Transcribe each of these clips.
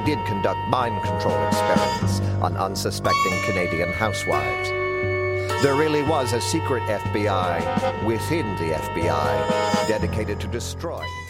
they did conduct mind control experiments on unsuspecting Canadian housewives. There really was a secret FBI within the FBI dedicated to destroying.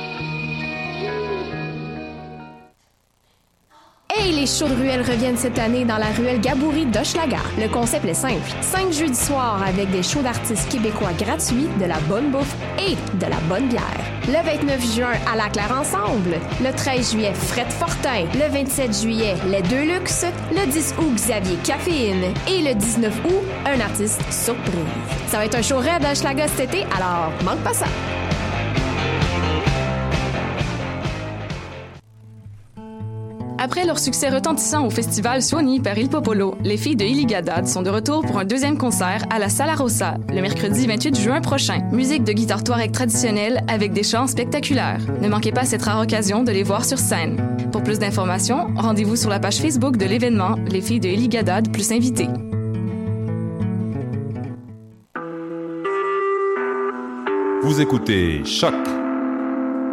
les shows de reviennent cette année dans la ruelle Gaboury d'Hochelaga. Le concept est simple. Cinq jeudis soirs avec des shows d'artistes québécois gratuits, de la bonne bouffe et de la bonne bière. Le 29 juin, à la Claire Ensemble. Le 13 juillet, Fred Fortin. Le 27 juillet, Les Deux Luxe. Le 10 août, Xavier Caféine. Et le 19 août, un artiste surprise. Ça va être un show raide à Hochelaga cet été, alors manque pas ça. Après leur succès retentissant au festival Sony par Il Popolo, les filles de Illigadad sont de retour pour un deuxième concert à la Sala Rossa le mercredi 28 juin prochain. Musique de guitare touareg traditionnelle avec des chants spectaculaires. Ne manquez pas cette rare occasion de les voir sur scène. Pour plus d'informations, rendez-vous sur la page Facebook de l'événement Les filles de Illigadad plus invités. Vous écoutez Choc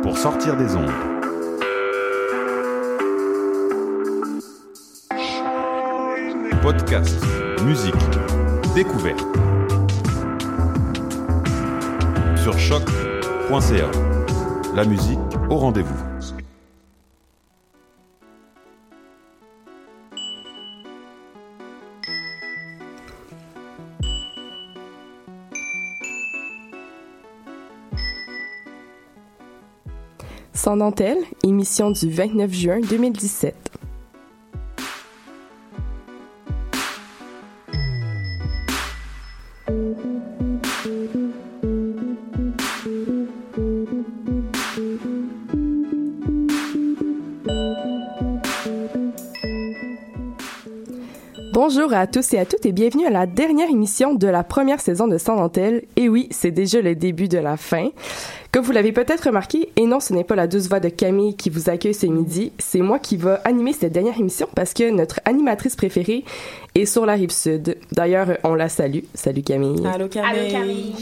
pour sortir des ondes. Podcast, musique, découverte. Sur choc.ca. La musique au rendez-vous. Sans dentelle, émission du 29 juin 2017. Bonjour à tous et à toutes et bienvenue à la dernière émission de la première saison de Sans dentelle. Et oui, c'est déjà le début de la fin. Comme vous l'avez peut-être remarqué, et non, ce n'est pas la douce voix de Camille qui vous accueille ce midi, c'est moi qui va animer cette dernière émission parce que notre animatrice préférée est sur la rive sud. D'ailleurs, on la salue. Salut Camille. Allô Camille. Allô Camille.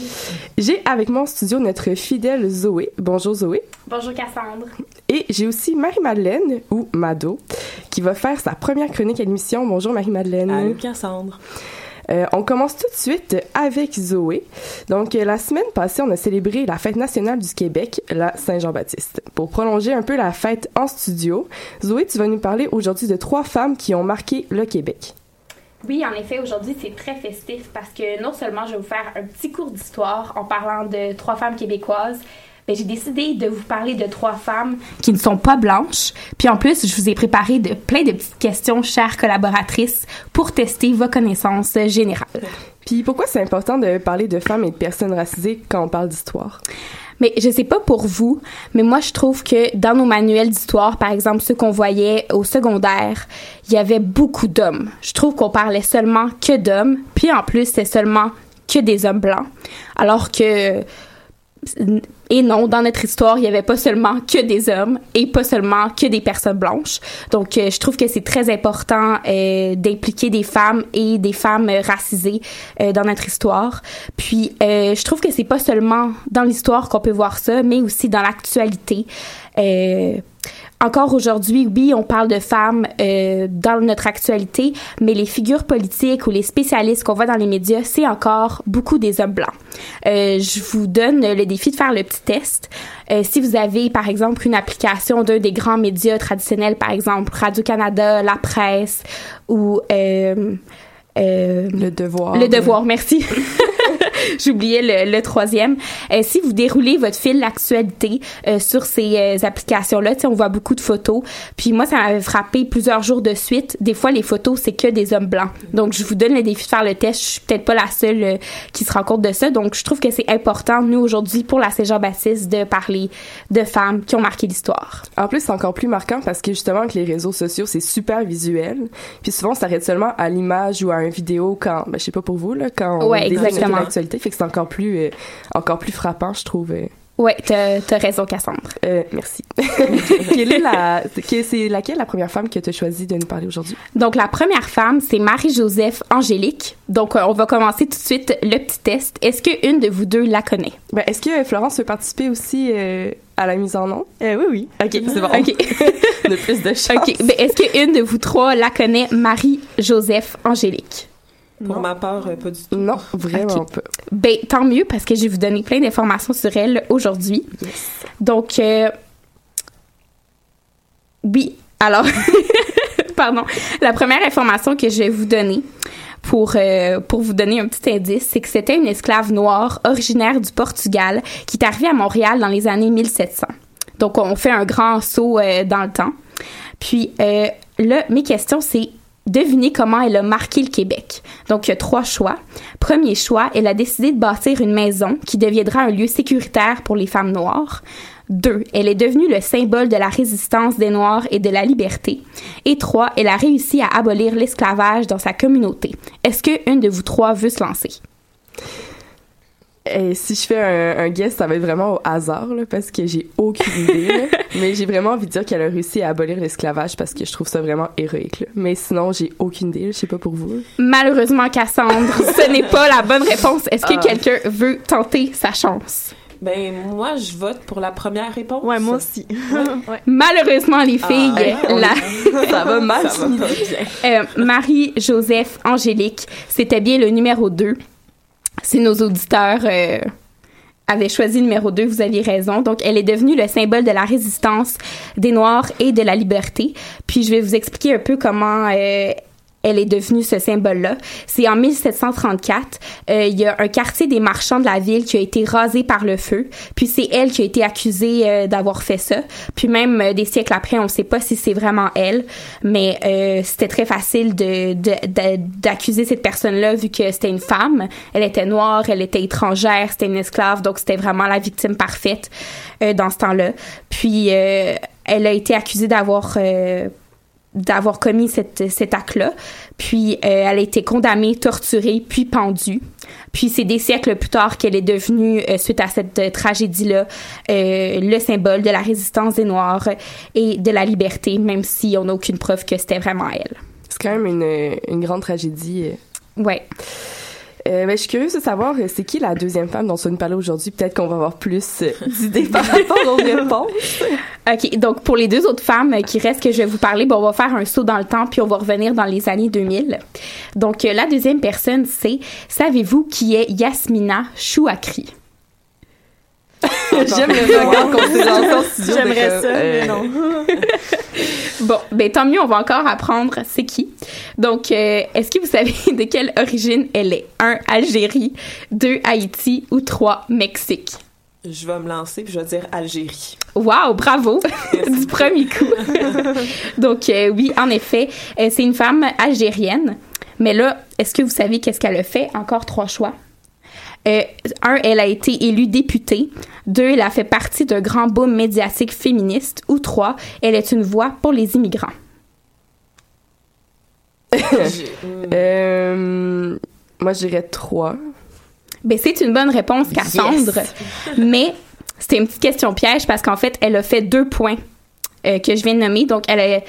J'ai avec moi en studio notre fidèle Zoé. Bonjour Zoé. Bonjour Cassandre. Et j'ai aussi Marie-Madeleine, ou Mado, qui va faire sa première chronique à l'émission. Bonjour Marie-Madeleine. Allô Cassandre. Euh, on commence tout de suite avec Zoé. Donc, euh, la semaine passée, on a célébré la fête nationale du Québec, la Saint-Jean-Baptiste. Pour prolonger un peu la fête en studio, Zoé, tu vas nous parler aujourd'hui de trois femmes qui ont marqué le Québec. Oui, en effet, aujourd'hui, c'est très festif parce que non seulement je vais vous faire un petit cours d'histoire en parlant de trois femmes québécoises, mais j'ai décidé de vous parler de trois femmes qui ne sont pas blanches. Puis en plus, je vous ai préparé de plein de petites questions, chères collaboratrices, pour tester vos connaissances générales. Puis pourquoi c'est important de parler de femmes et de personnes racisées quand on parle d'histoire? Mais je sais pas pour vous, mais moi je trouve que dans nos manuels d'histoire, par exemple ceux qu'on voyait au secondaire, il y avait beaucoup d'hommes. Je trouve qu'on parlait seulement que d'hommes, puis en plus c'est seulement que des hommes blancs, alors que et non, dans notre histoire, il n'y avait pas seulement que des hommes et pas seulement que des personnes blanches. Donc, euh, je trouve que c'est très important euh, d'impliquer des femmes et des femmes racisées euh, dans notre histoire. Puis, je trouve que c'est pas seulement dans l'histoire qu'on peut voir ça, mais aussi dans l'actualité. Encore aujourd'hui, oui, on parle de femmes euh, dans notre actualité, mais les figures politiques ou les spécialistes qu'on voit dans les médias, c'est encore beaucoup des hommes blancs. Euh, je vous donne le défi de faire le petit test. Euh, si vous avez, par exemple, une application d'un des grands médias traditionnels, par exemple Radio-Canada, La Presse ou... Euh, euh, Le devoir. le devoir, merci. J'oubliais le, le troisième. Euh, si vous déroulez votre fil d'actualité euh, sur ces euh, applications-là, on voit beaucoup de photos. Puis moi, ça m'avait frappé plusieurs jours de suite. Des fois, les photos, c'est que des hommes blancs. Donc, je vous donne le défi de faire le test. Je suis peut-être pas la seule euh, qui se rend compte de ça. Donc, je trouve que c'est important, nous, aujourd'hui, pour la Saint-Jean-Baptiste, de parler de femmes qui ont marqué l'histoire. En plus, c'est encore plus marquant parce que justement, avec les réseaux sociaux, c'est super visuel. Puis souvent, on s'arrête seulement à l'image ou à une vidéo quand, ben, je sais pas pour vous, là, quand on Ouais, déroule le Fait que c'est encore plus, euh, encore plus frappant, je trouve. euh. Ouais, t'as t'as raison, Cassandre. Euh, merci. Quelle est la, c'est laquelle la première femme que tu as choisi de nous parler aujourd'hui? Donc, la première femme, c'est Marie-Joseph Angélique. Donc, on va commencer tout de suite le petit test. Est-ce que une de vous deux la connaît? Ben, est-ce que Florence veut participer aussi euh, à la mise en nom? Euh, oui, oui. Ok, c'est bon. OK. de plus de chance. OK. Ben, est-ce que une de vous trois la connaît, Marie-Joseph Angélique? Pour ma part, euh, pas du tout. Non, vraiment pas. Ben, tant mieux, parce que je vais vous donner plein d'informations sur elle aujourd'hui. Donc, euh, oui. Alors, pardon. La première information que je vais vous donner pour, euh, pour vous donner un petit indice, c'est que c'était une esclave noire originaire du Portugal qui est arrivée à Montréal dans les années 1700. Donc, on fait un grand saut euh, dans le temps. Puis, euh, là, mes questions, c'est devinez comment elle a marqué le Québec. Donc, il y a trois choix. Premier choix, elle a décidé de bâtir une maison qui deviendra un lieu sécuritaire pour les femmes noires. Deux, elle est devenue le symbole de la résistance des Noirs et de la liberté. Et trois, elle a réussi à abolir l'esclavage dans sa communauté. Est-ce que une de vous trois veut se lancer? Et si je fais un, un guess, ça va être vraiment au hasard, là, parce que j'ai aucune idée. là. Mais j'ai vraiment envie de dire qu'elle a réussi à abolir l'esclavage parce que je trouve ça vraiment héroïque. là. Mais sinon, j'ai aucune idée. Je sais pas pour vous. Malheureusement, Cassandre, ce n'est pas la bonne réponse. Est-ce que Ah. quelqu'un veut tenter sa chance? Ben, moi, je vote pour la première réponse. Ouais, moi aussi. Ouais. Malheureusement, les filles, Ah, on- la, Ça va mal. Euh, Marie-Joseph Angélique, c'était bien le numéro 2. Si nos auditeurs euh, avaient choisi numéro 2, vous aviez raison. Donc, elle est devenue le symbole de la résistance des Noirs et de la liberté. Puis, je vais vous expliquer un peu comment euh, elle est devenue ce symbole-là. C'est en 1734, euh, il y a un quartier des marchands de la ville qui a été rasé par le feu. Puis c'est elle qui a été accusée euh, d'avoir fait ça. Puis même euh, des siècles après, on ne sait pas si c'est vraiment elle, mais euh, c'était très facile de d'accuser cette personne-là vu que c'était une femme. Elle était noire, elle était étrangère, c'était une esclave, donc c'était vraiment la victime parfaite euh, dans ce temps-là. Puis euh, elle a été accusée d'avoir d'avoir commis cette, cet acte-là. Puis euh, elle a été condamnée, torturée, puis pendue. Puis c'est des siècles plus tard qu'elle est devenue, euh, suite à cette euh, tragédie-là, le symbole de la résistance des Noirs et de la liberté, même si on n'a aucune preuve que c'était vraiment elle. C'est quand même une, une grande tragédie. Ouais. Euh, ben, je suis curieuse de savoir, euh, c'est qui la deuxième femme dont on va nous parler aujourd'hui? Peut-être qu'on va avoir plus euh, d'idées par rapport aux réponses. OK, donc pour les deux autres femmes qui restent que je vais vous parler, bon, on va faire un saut dans le temps puis on va revenir dans les années 2000. Donc la deuxième personne, c'est savez-vous qui est Yasmina Chouakri? J'aime le regard qu'on s'est en studio. J'aimerais ça, euh, mais non. Bon, ben tant mieux, on va encore apprendre c'est qui. Donc, euh, est-ce que vous savez de quelle origine elle est? 1. Algérie, 2. Haïti ou 3. Mexique? Je vais me lancer puis je vais dire Algérie. Wow, bravo! du premier coup. Donc, euh, oui, en effet, euh, c'est une femme algérienne. Mais là, est-ce que vous savez qu'est-ce qu'elle a fait? Encore trois choix. Euh, un, elle a été élue députée. Deux, elle a fait partie d'un grand boom médiatique féministe. Ou trois, elle est une voix pour les immigrants. Euh, moi, je dirais trois. Ben, c'est une bonne réponse, Cassandre. Mais c'était une petite question piège parce qu'en fait, elle a fait deux points euh, que je viens de nommer. Donc, elle a,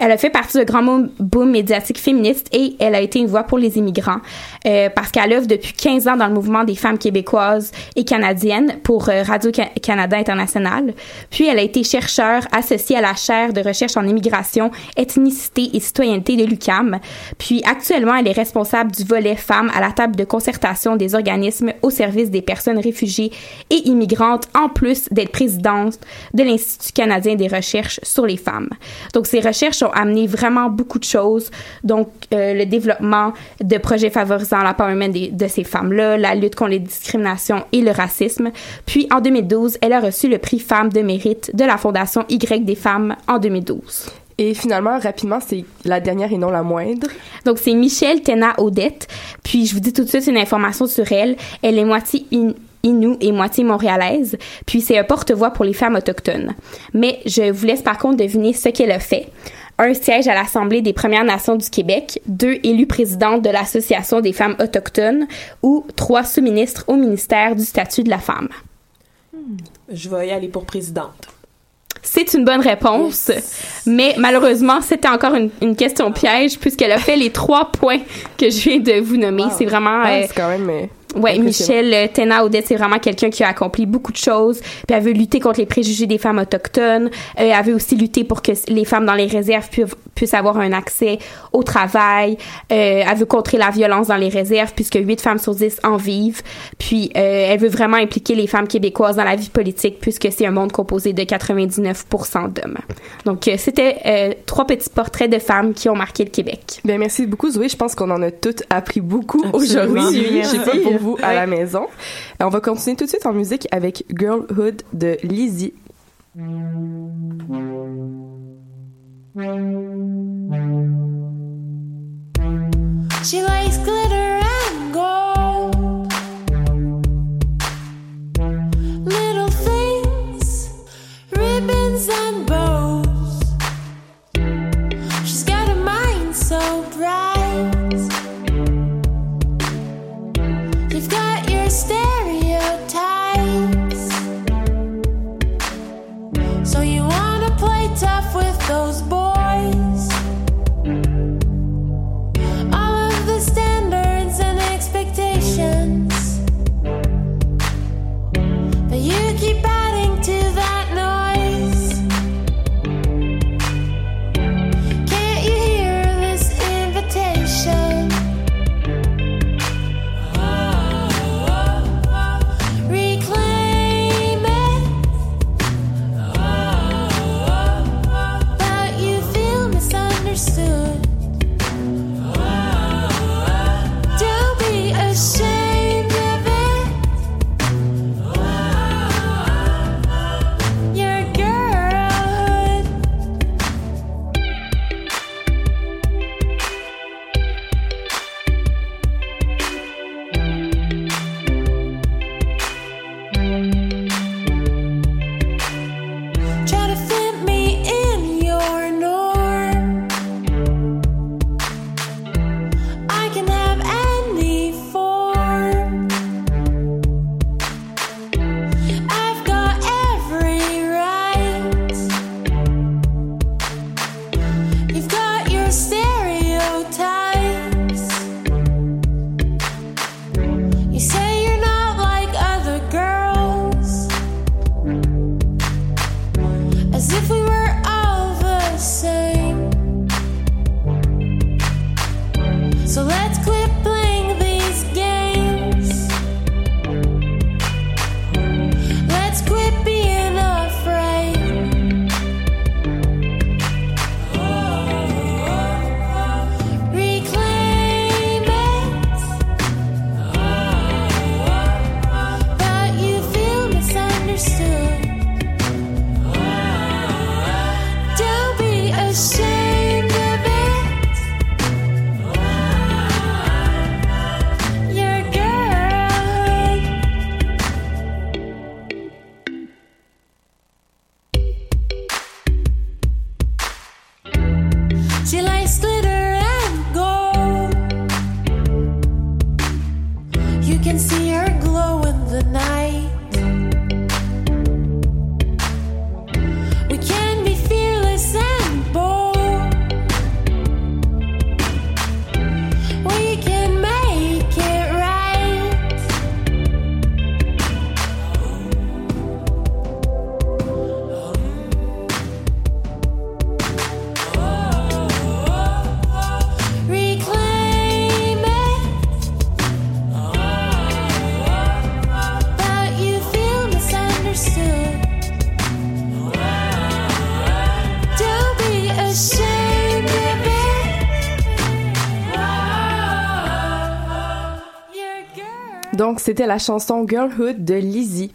Elle a fait partie du grand boom médiatique féministe et elle a été une voix pour les immigrants euh, parce qu'elle œuvre depuis 15 ans dans le mouvement des femmes québécoises et canadiennes pour euh, Radio-Canada International. Puis elle a été chercheure associée à la chaire de recherche en immigration, ethnicité et citoyenneté de l'UCAM. Puis actuellement, elle est responsable du volet femmes à la table de concertation des organismes au service des personnes réfugiées et immigrantes, en plus d'être présidente de l'Institut canadien des recherches sur les femmes. Donc ces recherches ont amené vraiment beaucoup de choses. Donc, euh, le développement de projets favorisant l'empowerment de, de ces femmes-là, la lutte contre les discriminations et le racisme. Puis, en 2012, elle a reçu le prix Femmes de mérite de la Fondation Y des femmes en 2012. Et finalement, rapidement, c'est la dernière et non la moindre. Donc, c'est Michelle Tena Odette. Puis, je vous dis tout de suite une information sur elle. Elle est moitié Inou et moitié montréalaise, puis c'est un porte-voix pour les femmes autochtones. Mais je vous laisse par contre deviner ce qu'elle a fait un siège à l'Assemblée des Premières Nations du Québec, deux élus présidentes de l'Association des femmes autochtones ou trois sous-ministres au ministère du statut de la femme. Je vais y aller pour présidente. C'est une bonne réponse, mais malheureusement, c'était encore une, question piège puisqu'elle a fait les trois points que je viens de vous nommer. C'est vraiment... Ah, c'est quand même... Ouais, Michel euh, Tena Odette, c'est vraiment quelqu'un qui a accompli beaucoup de choses. Puis elle veut lutter contre les préjugés des femmes autochtones. Euh, elle veut aussi lutter pour que les femmes dans les réserves puissent, puissent avoir un accès au travail. Euh, elle veut contrer la violence dans les réserves puisque 8 femmes sur 10 en vivent. Puis euh, elle veut vraiment impliquer les femmes québécoises dans la vie politique puisque c'est un monde composé de 99% d'hommes. Donc euh, c'était euh, trois petits portraits de femmes qui ont marqué le Québec. Bien merci beaucoup Zoé, je pense qu'on en a toutes appris beaucoup aujourd'hui. Je sais pas pour vous à la maison. on va continuer tout de suite en musique avec Girlhood de Lizzie. She likes glitter and gold. Little things, ribbons and bows. Those boys. Donc, c'était la chanson Girlhood de Lizzie.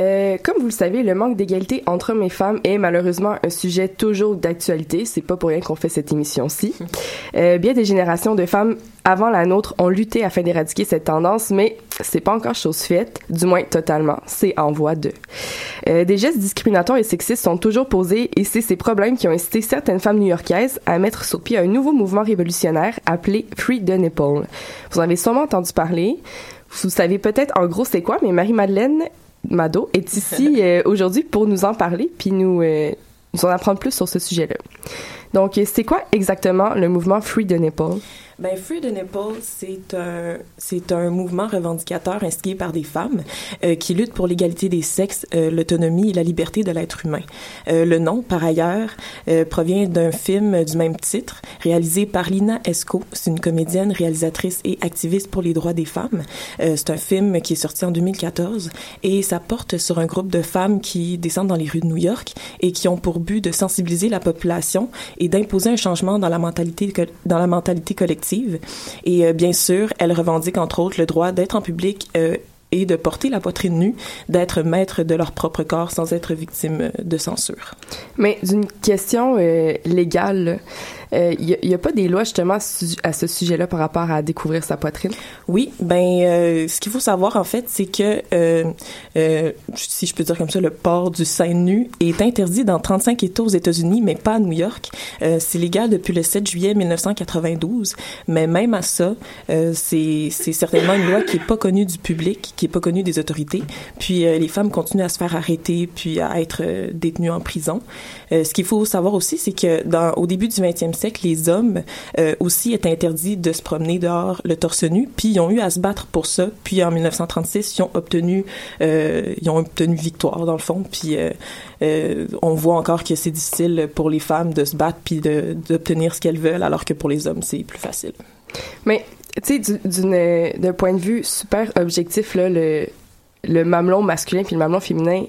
Euh, comme vous le savez, le manque d'égalité entre hommes et femmes est malheureusement un sujet toujours d'actualité. C'est pas pour rien qu'on fait cette émission-ci. Euh, bien des générations de femmes avant la nôtre ont lutté afin d'éradiquer cette tendance, mais c'est pas encore chose faite, du moins totalement. C'est en voie de. Euh, des gestes discriminatoires et sexistes sont toujours posés et c'est ces problèmes qui ont incité certaines femmes new-yorkaises à mettre sur pied un nouveau mouvement révolutionnaire appelé Free the Nipple. Vous en avez sûrement entendu parler. Vous savez peut-être en gros c'est quoi, mais Marie-Madeleine Mado est ici euh, aujourd'hui pour nous en parler puis nous, euh, nous en apprendre plus sur ce sujet-là. Donc, euh, c'est quoi exactement le mouvement Free the Nipple? Ben, Free the Nipple, c'est un, c'est un mouvement revendicateur inscrit par des femmes euh, qui luttent pour l'égalité des sexes, euh, l'autonomie et la liberté de l'être humain. Euh, le nom, par ailleurs, euh, provient d'un film du même titre, réalisé par Lina Esco. C'est une comédienne, réalisatrice et activiste pour les droits des femmes. Euh, c'est un film qui est sorti en 2014 et ça porte sur un groupe de femmes qui descendent dans les rues de New York et qui ont pour but de sensibiliser la population et d'imposer un changement dans la mentalité, dans la mentalité collective. Et euh, bien sûr, elles revendiquent entre autres le droit d'être en public euh, et de porter la poitrine nue, d'être maître de leur propre corps sans être victime de censure. Mais d'une question euh, légale, il n'y a, pas des lois justement à ce- sujet-là par rapport à découvrir sa poitrine? Oui, ben euh, ce qu'il faut savoir en fait, c'est que euh, euh, si je peux dire comme ça, le port du sein nu est interdit dans 35 États aux États-Unis, mais pas à New York. Euh, c'est légal depuis le 7 juillet 1992, mais même à ça, euh, c'est certainement une loi qui est pas connue du public, qui est pas connue des autorités. Puis euh, les femmes continuent à se faire arrêter, puis à être euh, détenues en prison. Euh, ce qu'il faut savoir aussi, c'est que au début du 20e siècle, les hommes euh, aussi étaient interdits de se promener dehors le torse nu, puis ils ont eu à se battre pour ça. Puis en 1936, ils ont obtenu, euh, ils ont obtenu victoire dans le fond. Puis euh, on voit encore que c'est difficile pour les femmes de se battre puis d'obtenir ce qu'elles veulent, alors que pour les hommes c'est plus facile. Mais, tu sais, d'un point de vue super objectif, là, le, le mamelon masculin puis le mamelon féminin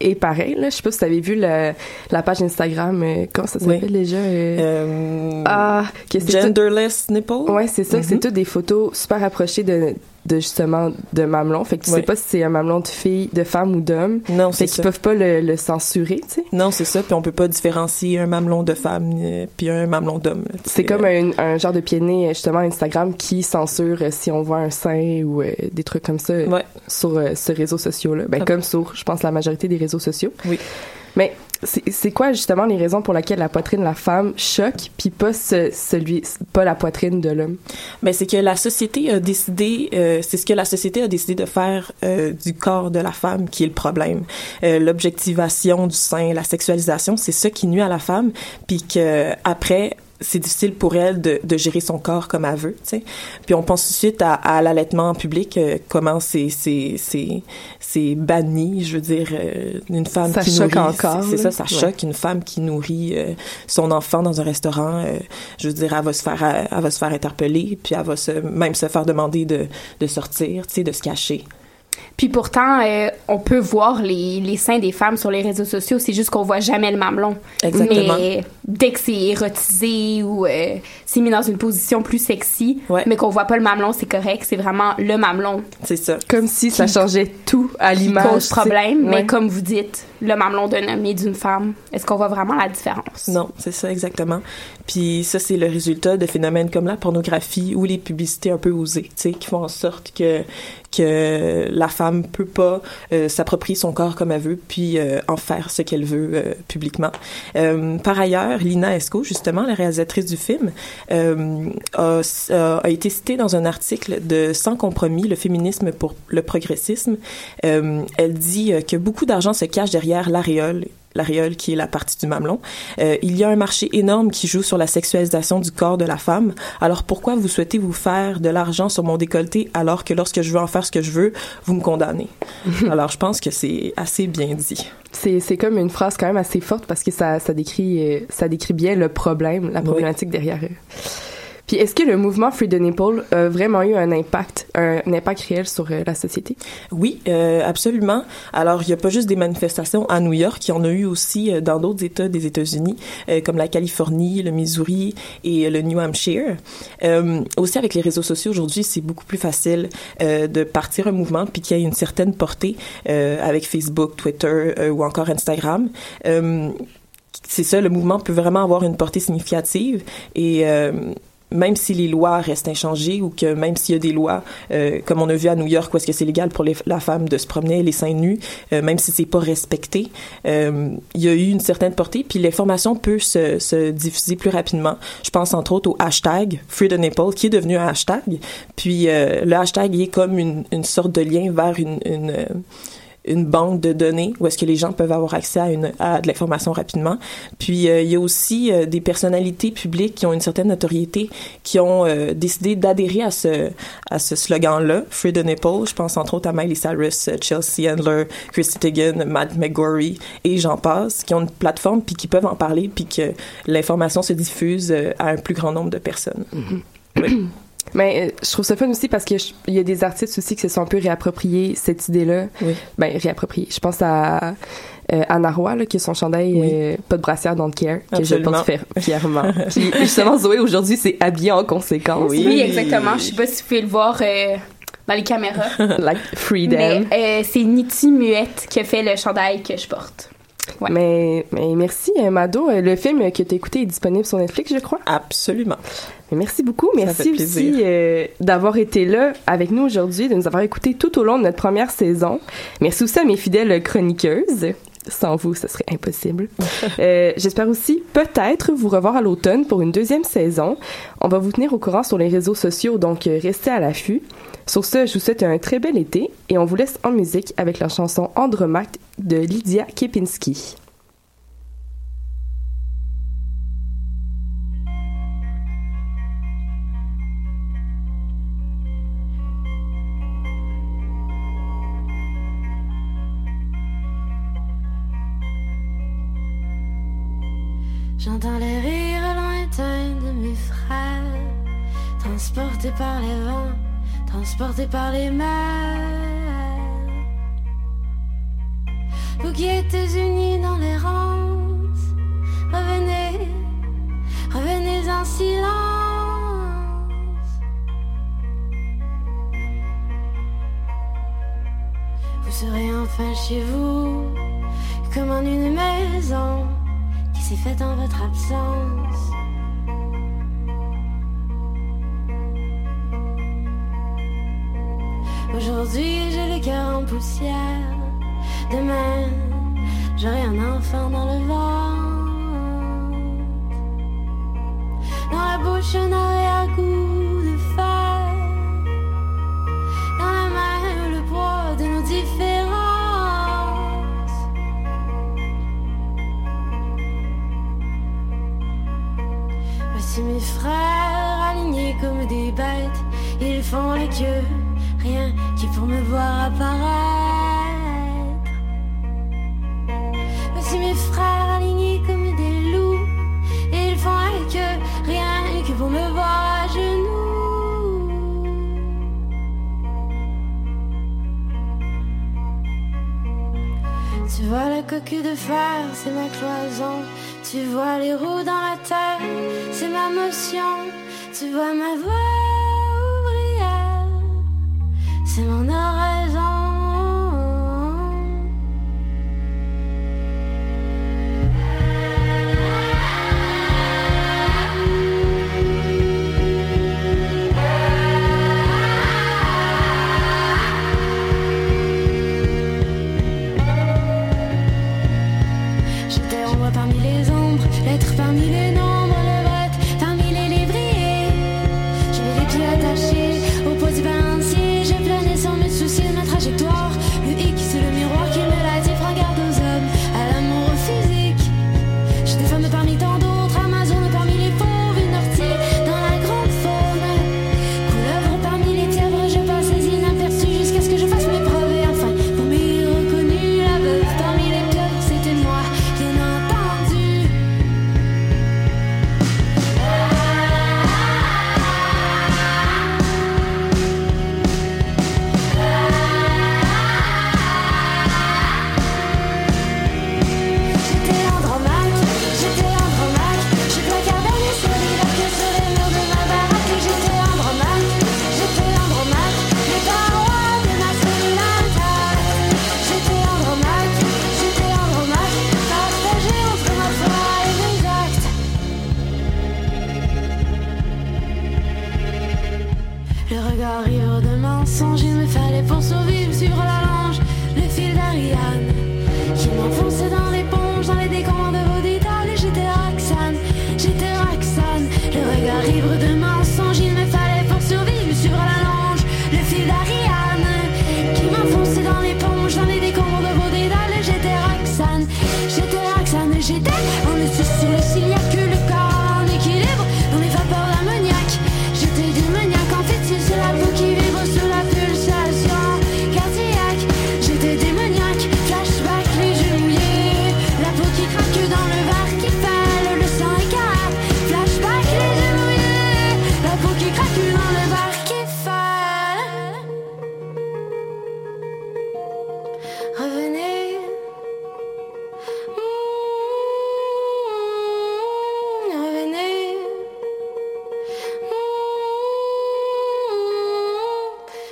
est pareil. Là. Je sais pas si tu avais vu la, la page Instagram, euh, comment ça s'appelle Oui. déjà? euh, Euh, ah, que c'est tout- genderless nipple? Ouais, c'est ça. Mhm. C'est toutes des photos super approchées de, de justement de mamelon. Fait que tu Ouais. sais pas si c'est un mamelon de fille, de femme ou d'homme. Non, Fait c'est qu'ils ça. peuvent pas le, le censurer, tu sais. Non, c'est ça. Puis on peut pas différencier un mamelon de femme euh, puis un mamelon d'homme. là. C'est comme euh, un, un genre de pied nez, justement, Instagram qui censure euh, si on voit un sein ou euh, des trucs comme ça euh, Ouais. sur euh, ce réseau social-là. Ben, Ah. comme sur, je pense, la majorité des réseaux sociaux. Oui. Mais c'est quoi, justement, les raisons pour lesquelles la poitrine de la femme choque, puis pas ce- celui, pas la poitrine de l'homme? Ben, c'est que la société a décidé, euh, c'est ce que la société a décidé de faire euh, du corps de la femme qui est le problème. Euh, L'objectivation du sein, la sexualisation, c'est ça qui nuit à la femme, puis que après c'est difficile pour elle de, de gérer son corps comme elle veut, tu sais. Puis on pense tout de suite à, à l'allaitement en public, euh, comment c'est c'est c'est c'est banni, je veux dire, euh, une femme Ça qui choque nourrit, encore, c'est ça, ça Ouais. choque une femme qui nourrit euh, son enfant dans un restaurant. euh, je veux dire, elle va se faire elle va se faire interpeller, puis elle va se même se faire demander de de sortir, tu sais, de se cacher. Puis pourtant, euh, on peut voir les, les seins des femmes sur les réseaux sociaux, c'est juste qu'on voit jamais le mamelon. Exactement. Mais dès que c'est érotisé ou euh, c'est mis dans une position plus sexy, Ouais. mais qu'on voit pas le mamelon, c'est correct, c'est vraiment le mamelon C'est ça. Comme si ça changeait tout à l'image. cause problème. Mais comme vous dites, le mamelon d'un homme et d'une femme, est-ce qu'on voit vraiment la différence? Non, c'est ça exactement. Puis ça c'est le résultat de phénomènes comme la pornographie ou les publicités un peu osées, tu sais, qui font en sorte que que la femme peut pas euh, s'approprier son corps comme elle veut puis euh, en faire ce qu'elle veut euh, publiquement. Par ailleurs, Lina Esco, justement la réalisatrice du film, a, a- été citée dans un article de Sans compromis, le féminisme pour le progressisme. Elle dit que beaucoup d'argent se cache derrière l'aréole l'aréole qui est la partie du mamelon. Euh, il y a un marché énorme qui joue sur la sexualisation du corps de la femme. Alors pourquoi vous souhaitez vous faire de l'argent sur mon décolleté alors que lorsque je veux en faire ce que je veux, vous me condamnez? Alors je pense que c'est assez bien dit. C'est, c'est comme une phrase quand même assez forte parce que ça, ça décrit, euh, ça décrit bien le problème, la Oui. problématique derrière. Puis est-ce que le mouvement Free the Nipple a vraiment eu un impact, un, impact réel sur euh, la société? Oui, euh, absolument. Alors, il n'y a pas juste des manifestations à New York, il y en a eu aussi euh, dans d'autres États des États-Unis, euh, comme la Californie, le Missouri et le New Hampshire. Euh, aussi, avec les réseaux sociaux aujourd'hui, c'est beaucoup plus facile de partir un mouvement puis qu'il y ait une certaine portée avec Facebook, Twitter ou encore Instagram. C'est ça, le mouvement peut vraiment avoir une portée significative et euh, même si les lois restent inchangées ou que même s'il y a des lois, euh, comme on a vu à New York, où est-ce que c'est légal pour les, la femme de se promener les seins nus, euh, même si c'est pas respecté, euh, il y a eu une certaine portée, puis l'information peut se, se diffuser plus rapidement. Je pense entre autres au hashtag Free the Nipple, qui est devenu un hashtag, puis euh, le hashtag est comme une, une sorte de lien vers une, une une banque de données où est-ce que les gens peuvent avoir accès à, une, à de l'information rapidement. Puis euh, il y a aussi euh, des personnalités publiques qui ont une certaine notoriété qui ont euh, décidé d'adhérer à ce à ce slogan-là, Free the Nipple. Je pense entre autres à Miley Cyrus, Chelsea Handler, Christy Teigen, Matt McGorry et j'en passe, qui ont une plateforme puis qui peuvent en parler puis que l'information se diffuse à un plus grand nombre de personnes. Mais euh, je trouve ça fun aussi parce qu'il y a des artistes aussi qui se sont un peu réappropriés cette idée-là. Oui. Ben, réappropriés. Je pense à euh, Anna Roy, là, qui a son chandail Oui. euh, Pas de brassière, don't care, que Absolument. je porte fièrement. Puis justement, Zoé, aujourd'hui, c'est habillé en conséquence. Oui, exactement. Je sais pas si vous pouvez le voir euh, dans les caméras. like freedom. mais euh, c'est Niti Muette qui a fait le chandail que je porte. Ouais. Mais, mais merci, euh, Mado. Euh, Le film que tu as écouté est disponible sur Netflix, je crois. Absolument. Mais merci beaucoup. Merci aussi euh, d'avoir été là avec nous aujourd'hui, de nous avoir écoutés tout au long de notre première saison. Merci aussi à mes fidèles chroniqueuses. Sans vous, ce serait impossible. Euh, J'espère aussi peut-être vous revoir à l'automne pour une deuxième saison. On va vous tenir au courant sur les réseaux sociaux, donc restez à l'affût. Sur ce, je vous souhaite un très bel été et on vous laisse en musique avec la chanson Andromaque de Lydia Kepinski. Par les mers. Vous qui êtes unis dans l'errance, revenez, revenez en silence. Vous serez enfin chez vous, comme en une maison qui s'est faite en votre absence. Poussière. Demain, j'aurai un enfant dans le ventre. Dans la bouche, un arrière-goût Coque de fer, c'est ma cloison. Tu vois les roues dans la terre, c'est ma motion. Tu vois ma voix ouvrière, c'est mon oraison.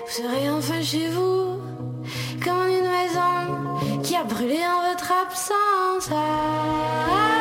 Vous serez enfin chez vous, comme une maison qui a brûlé en votre absence. Ah.